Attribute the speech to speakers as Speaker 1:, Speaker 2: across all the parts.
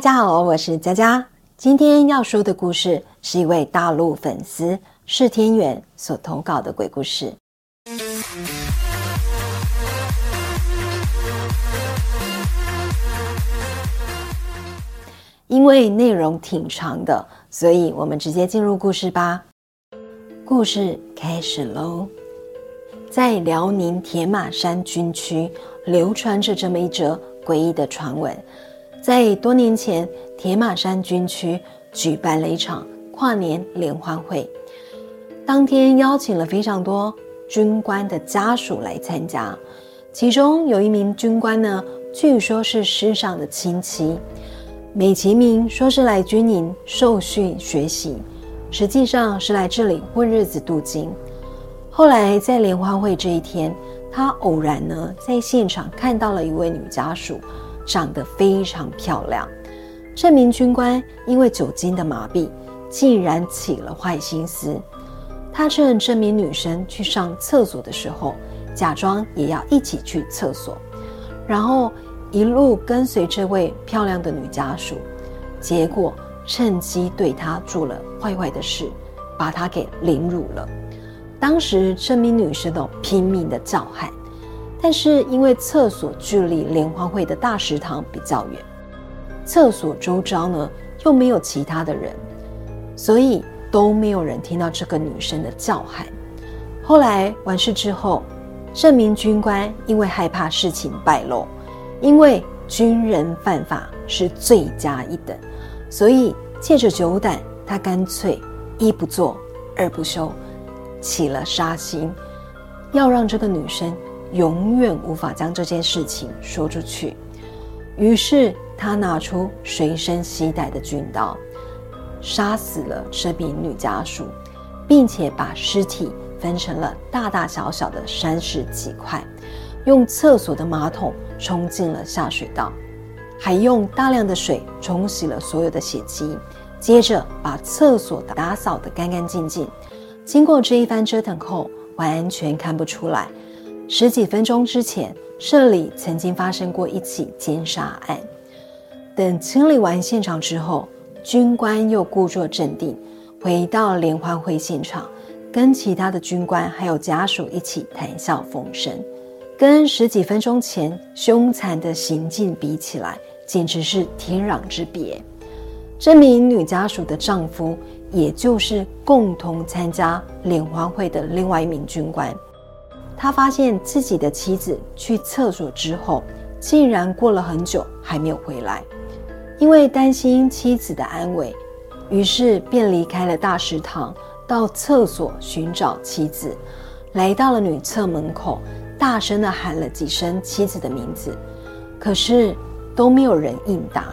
Speaker 1: 大家好，我是佳佳。今天要说的故事是一位大陆粉丝释天远所投稿的鬼故事。因为内容挺长的，所以我们直接进入故事吧。故事开始喽！在辽宁铁马山军区流传着这么一则诡异的传闻。在多年前，铁马山军区举办了一场跨年联欢会，当天邀请了非常多军官的家属来参加，其中有一名军官呢，据说是师上的亲戚，美其名说是来军营受训学习。实际上是来这里混日子镀金。后来在联欢会这一天，他偶然呢在现场看到了一位女家属，长得非常漂亮。这名军官因为酒精的麻痹，竟然起了坏心思。他趁这名女生去上厕所的时候，假装也要一起去厕所，然后一路跟随这位漂亮的女家属，结果。趁机对她做了坏坏的事，把她给凌辱了。当时这名女生都拼命的叫喊，但是因为厕所距离联欢会的大食堂比较远，厕所周遭呢又没有其他的人，所以都没有人听到这个女生的叫喊。后来完事之后，这名军官因为害怕事情败露，因为军人犯法是罪加一等。所以借着酒胆，他干脆一不做二不休，起了杀心，要让这个女生永远无法将这件事情说出去。于是他拿出随身携带的军刀，杀死了这名女家属，并且把尸体分成了大大小小的三十几块，用厕所的马桶冲进了下水道。还用大量的水冲洗了所有的血迹，接着把厕所打扫得干干净净。经过这一番折腾后，完全看不出来，十几分钟之前这里曾经发生过一起奸杀案。等清理完现场之后，军官又故作镇定，回到联欢会现场，跟其他的军官还有家属一起谈笑风生，跟十几分钟前凶残的行径比起来。简直是天壤之别。这名女家属的丈夫，也就是共同参加联欢会的另外一名军官，他发现自己的妻子去厕所之后，竟然过了很久还没有回来。因为担心妻子的安危，于是便离开了大食堂，到厕所寻找妻子。来到了女厕门口，大声的喊了几声妻子的名字，可是。都没有人应答。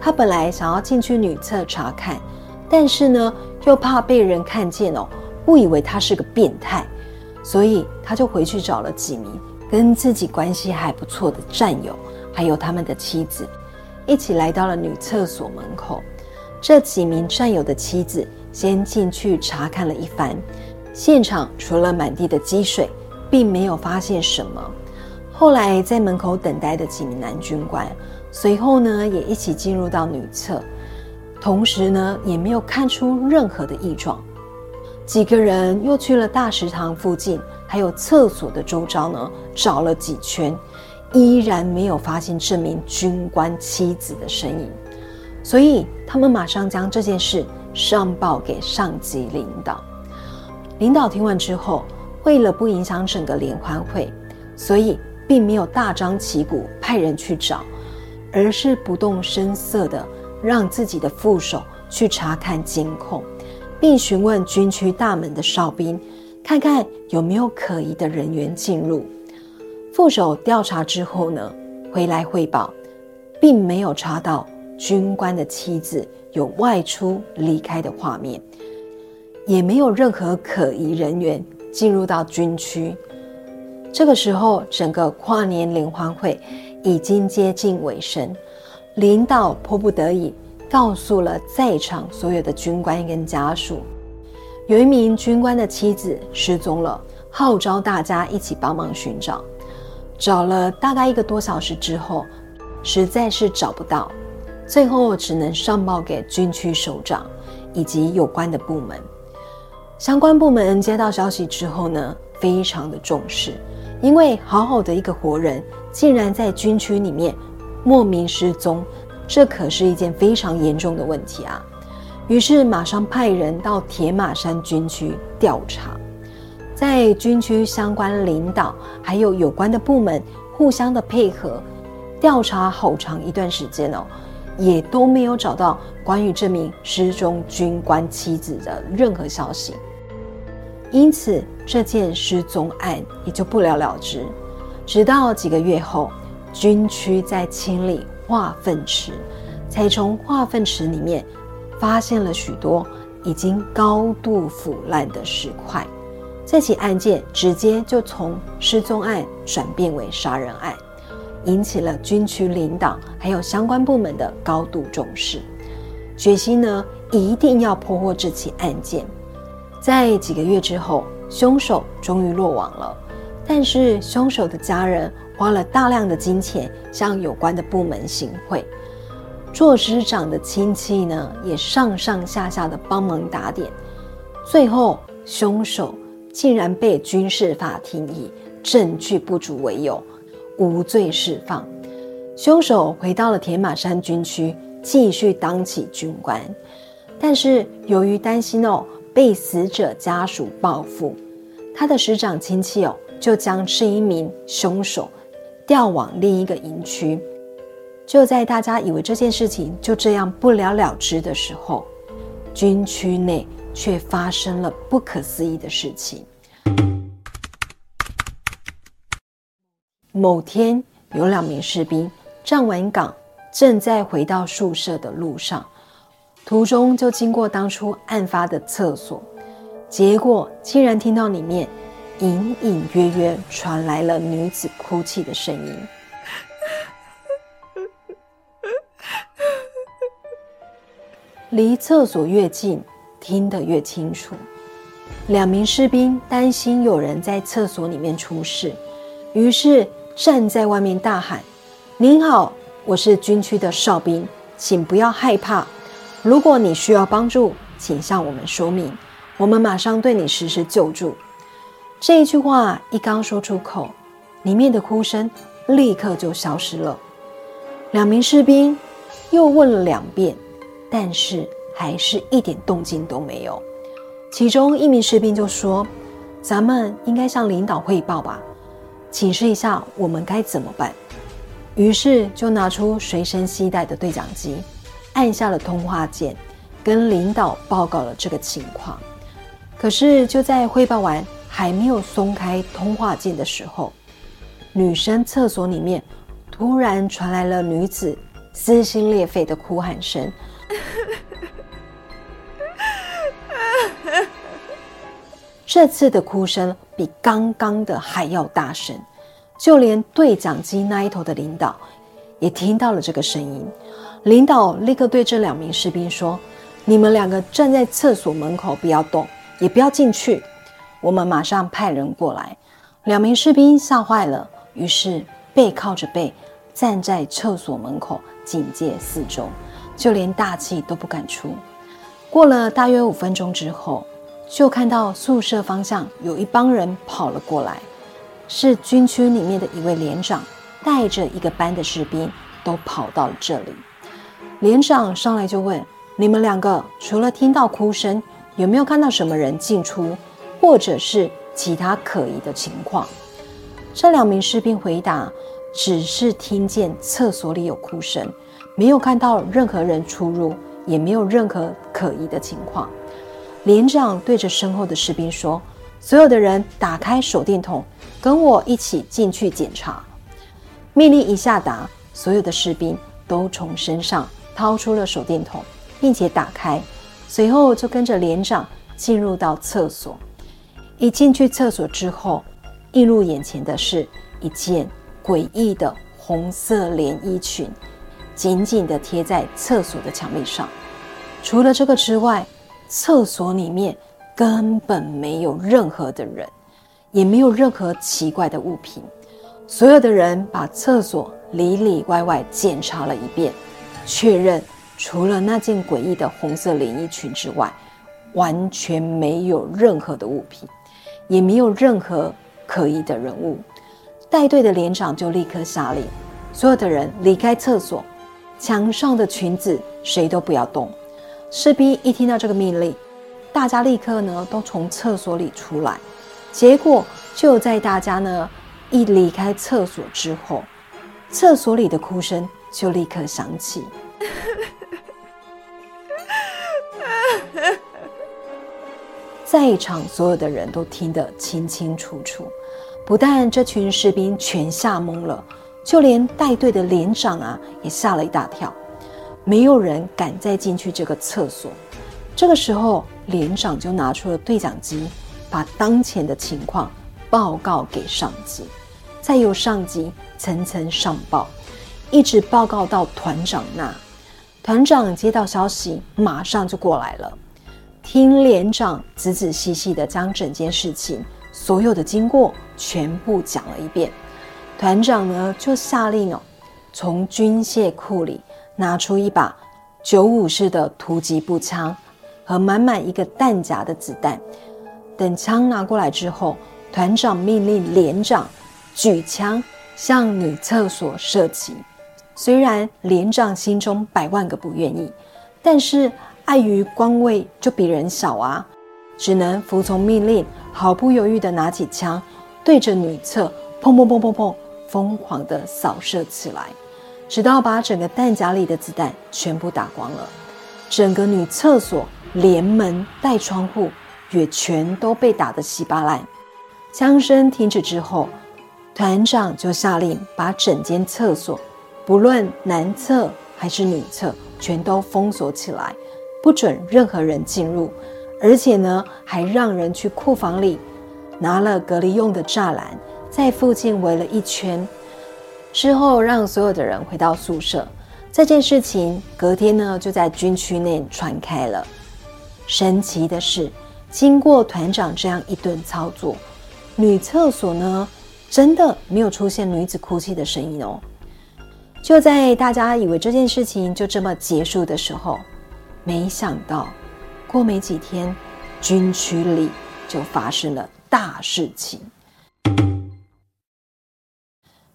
Speaker 1: 他本来想要进去女厕查看，但是呢，又怕被人看见哦，误以为他是个变态，所以他就回去找了几名跟自己关系还不错的战友，还有他们的妻子，一起来到了女厕所门口。这几名战友的妻子先进去查看了一番，现场除了满地的积水，并没有发现什么。后来在门口等待的几名男军官，随后呢也一起进入到女厕，同时呢也没有看出任何的异状。几个人又去了大食堂附近，还有厕所的周遭呢找了几圈，依然没有发现这名军官妻子的身影。所以他们马上将这件事上报给上级领导。领导听完之后，为了不影响整个联欢会，所以。并没有大张旗鼓派人去找，而是不动声色的让自己的副手去查看监控，并询问军区大门的哨兵，看看有没有可疑的人员进入。副手调查之后呢，回来汇报，并没有查到军官的妻子有外出离开的画面，也没有任何可疑人员进入到军区。这个时候，整个跨年联欢会已经接近尾声，领导迫不得已告诉了在场所有的军官跟家属，有一名军官的妻子失踪了，号召大家一起帮忙寻找。找了大概一个多小时之后，实在是找不到，最后只能上报给军区首长以及有关的部门。相关部门接到消息之后呢，非常的重视，因为好好的一个活人，竟然在军区里面莫名失踪，这可是一件非常严重的问题啊！于是马上派人到铁马山军区调查，在军区相关领导还有有关的部门互相的配合，调查好长一段时间哦，也都没有找到关于这名失踪军官妻子的任何消息。因此，这件失踪案也就不了了之。直到几个月后，军区在清理化粪池，才从化粪池里面发现了许多已经高度腐烂的石块。这起案件直接就从失踪案转变为杀人案，引起了军区领导还有相关部门的高度重视，决心呢一定要破获这起案件。在几个月之后，凶手终于落网了。但是凶手的家人花了大量的金钱向有关的部门行贿，做师长的亲戚呢也上上下下的帮忙打点。最后，凶手竟然被军事法庭以证据不足为由无罪释放。凶手回到了铁马山军区，继续当起军官。但是由于担心哦。被死者家属报复，他的师长亲戚哦，就将这一名凶手调往另一个营区。就在大家以为这件事情就这样不了了之的时候，军区内却发生了不可思议的事情。某天，有两名士兵站完岗，正在回到宿舍的路上。途中就经过当初案发的厕所，结果竟然听到里面隐隐约约传来了女子哭泣的声音。离厕所越近，听得越清楚。两名士兵担心有人在厕所里面出事，于是站在外面大喊：“您好，我是军区的哨兵，请不要害怕。”如果你需要帮助，请向我们说明，我们马上对你实施救助。这一句话一刚说出口，里面的哭声立刻就消失了。两名士兵又问了两遍，但是还是一点动静都没有。其中一名士兵就说：“咱们应该向领导汇报吧，请示一下我们该怎么办。”于是就拿出随身携带的对讲机。按下了通话键，跟领导报告了这个情况。可是就在汇报完，还没有松开通话键的时候，女生厕所里面突然传来了女子撕心裂肺的哭喊声。这次的哭声比刚刚的还要大声，就连对讲机那一头的领导也听到了这个声音。领导立刻对这两名士兵说：“你们两个站在厕所门口，不要动，也不要进去。我们马上派人过来。”两名士兵吓坏了，于是背靠着背站在厕所门口警戒四周，就连大气都不敢出。过了大约五分钟之后，就看到宿舍方向有一帮人跑了过来，是军区里面的一位连长带着一个班的士兵都跑到了这里。连长上来就问：“你们两个除了听到哭声，有没有看到什么人进出，或者是其他可疑的情况？”这两名士兵回答：“只是听见厕所里有哭声，没有看到任何人出入，也没有任何可疑的情况。”连长对着身后的士兵说：“所有的人打开手电筒，跟我一起进去检查。”命令一下达，所有的士兵都从身上。掏出了手电筒，并且打开，随后就跟着连长进入到厕所。一进去厕所之后，映入眼前的是一件诡异的红色连衣裙，紧紧地贴在厕所的墙壁上。除了这个之外，厕所里面根本没有任何的人，也没有任何奇怪的物品。所有的人把厕所里里外外检查了一遍。确认除了那件诡异的红色连衣裙之外，完全没有任何的物品，也没有任何可疑的人物。带队的连长就立刻下令，所有的人离开厕所，墙上的裙子谁都不要动。士兵一听到这个命令，大家立刻呢都从厕所里出来。结果就在大家呢一离开厕所之后，厕所里的哭声就立刻响起。在场所有的人都听得清清楚楚，不但这群士兵全吓懵了，就连带队的连长啊也吓了一大跳。没有人敢再进去这个厕所。这个时候，连长就拿出了对讲机，把当前的情况报告给上级，再由上级层层上报，一直报告到团长那。团长接到消息，马上就过来了，听连长仔仔细细的将整件事情所有的经过全部讲了一遍。团长呢，就下令哦，从军械库里。拿出一把九五式的突击步枪和满满一个弹夹的子弹。等枪拿过来之后，团长命令连长举枪向女厕所射击。虽然连长心中百万个不愿意，但是碍于官位就比人小啊，只能服从命令，毫不犹豫地拿起枪，对着女厕砰砰砰砰砰疯狂地扫射起来。直到把整个弹夹里的子弹全部打光了，整个女厕所连门带窗户也全都被打得稀巴烂。枪声停止之后，团长就下令把整间厕所，不论男厕还是女厕，全都封锁起来，不准任何人进入。而且呢，还让人去库房里拿了隔离用的栅栏，在附近围了一圈。之后，让所有的人回到宿舍。这件事情隔天呢，就在军区内传开了。神奇的是，经过团长这样一顿操作，女厕所呢，真的没有出现女子哭泣的声音哦。就在大家以为这件事情就这么结束的时候，没想到过没几天，军区里就发生了大事情。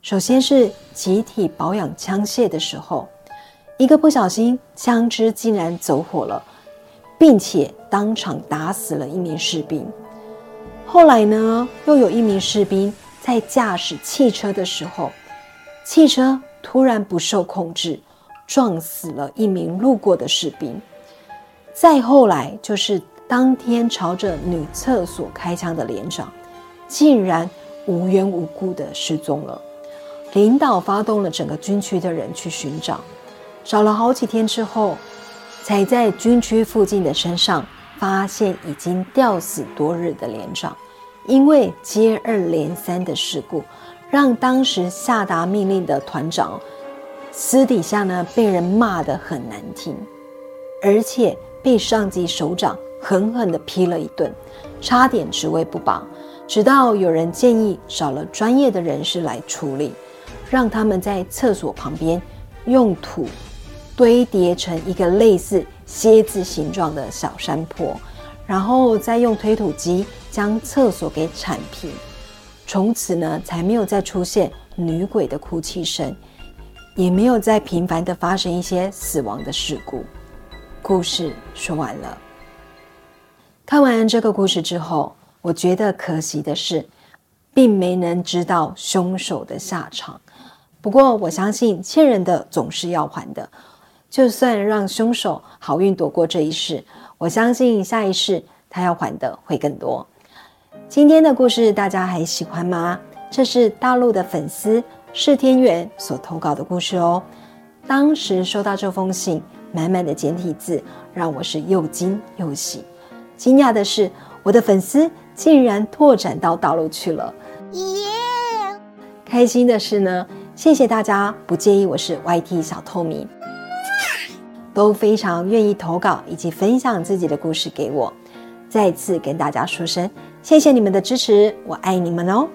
Speaker 1: 首先是集体保养枪械的时候，一个不小心，枪支竟然走火了，并且当场打死了一名士兵。后来呢，又有一名士兵在驾驶汽车的时候，汽车突然不受控制，撞死了一名路过的士兵。再后来，就是当天朝着女厕所开枪的连长，竟然无缘无故的失踪了。领导发动了整个军区的人去寻找，找了好几天之后，才在军区附近的山上发现已经吊死多日的连长。因为接二连三的事故，让当时下达命令的团长私底下呢被人骂得很难听，而且被上级首长狠狠地批了一顿，差点职位不保。直到有人建议找了专业的人士来处理。让他们在厕所旁边用土堆叠成一个类似蝎子形状的小山坡，然后再用推土机将厕所给铲平。从此呢，才没有再出现女鬼的哭泣声，也没有再频繁的发生一些死亡的事故。故事说完了。看完这个故事之后，我觉得可惜的是，并没能知道凶手的下场。不过，我相信欠人的总是要还的。就算让凶手好运躲过这一世，我相信下一世他要还的会更多。今天的故事大家还喜欢吗？这是大陆的粉丝释天元所投稿的故事哦。当时收到这封信，满满的简体字，让我是又惊又喜。惊讶的是，我的粉丝竟然拓展到大陆去了。耶！开心的是呢。谢谢大家不介意我是 YT 小透明，都非常愿意投稿以及分享自己的故事给我。再次跟大家说声谢谢你们的支持，我爱你们哦！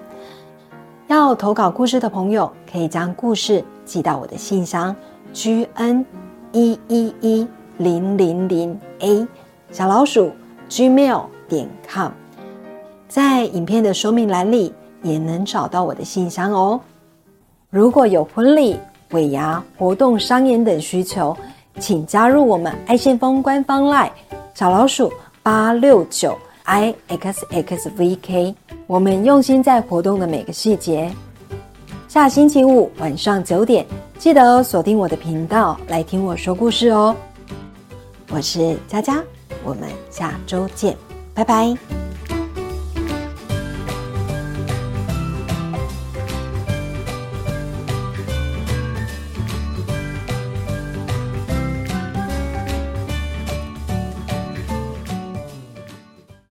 Speaker 1: 要投稿故事的朋友，可以将故事寄到我的信箱 gn 一一一零零零 a 小老鼠 gmail 点 com，在影片的说明栏里也能找到我的信箱哦。如果有婚礼、尾牙、活动、商演等需求，请加入我们爱先锋官方 line 小老鼠八六九 i x x v k，我们用心在活动的每个细节。下星期五晚上九点，记得锁定我的频道来听我说故事哦。我是佳佳，我们下周见，拜拜。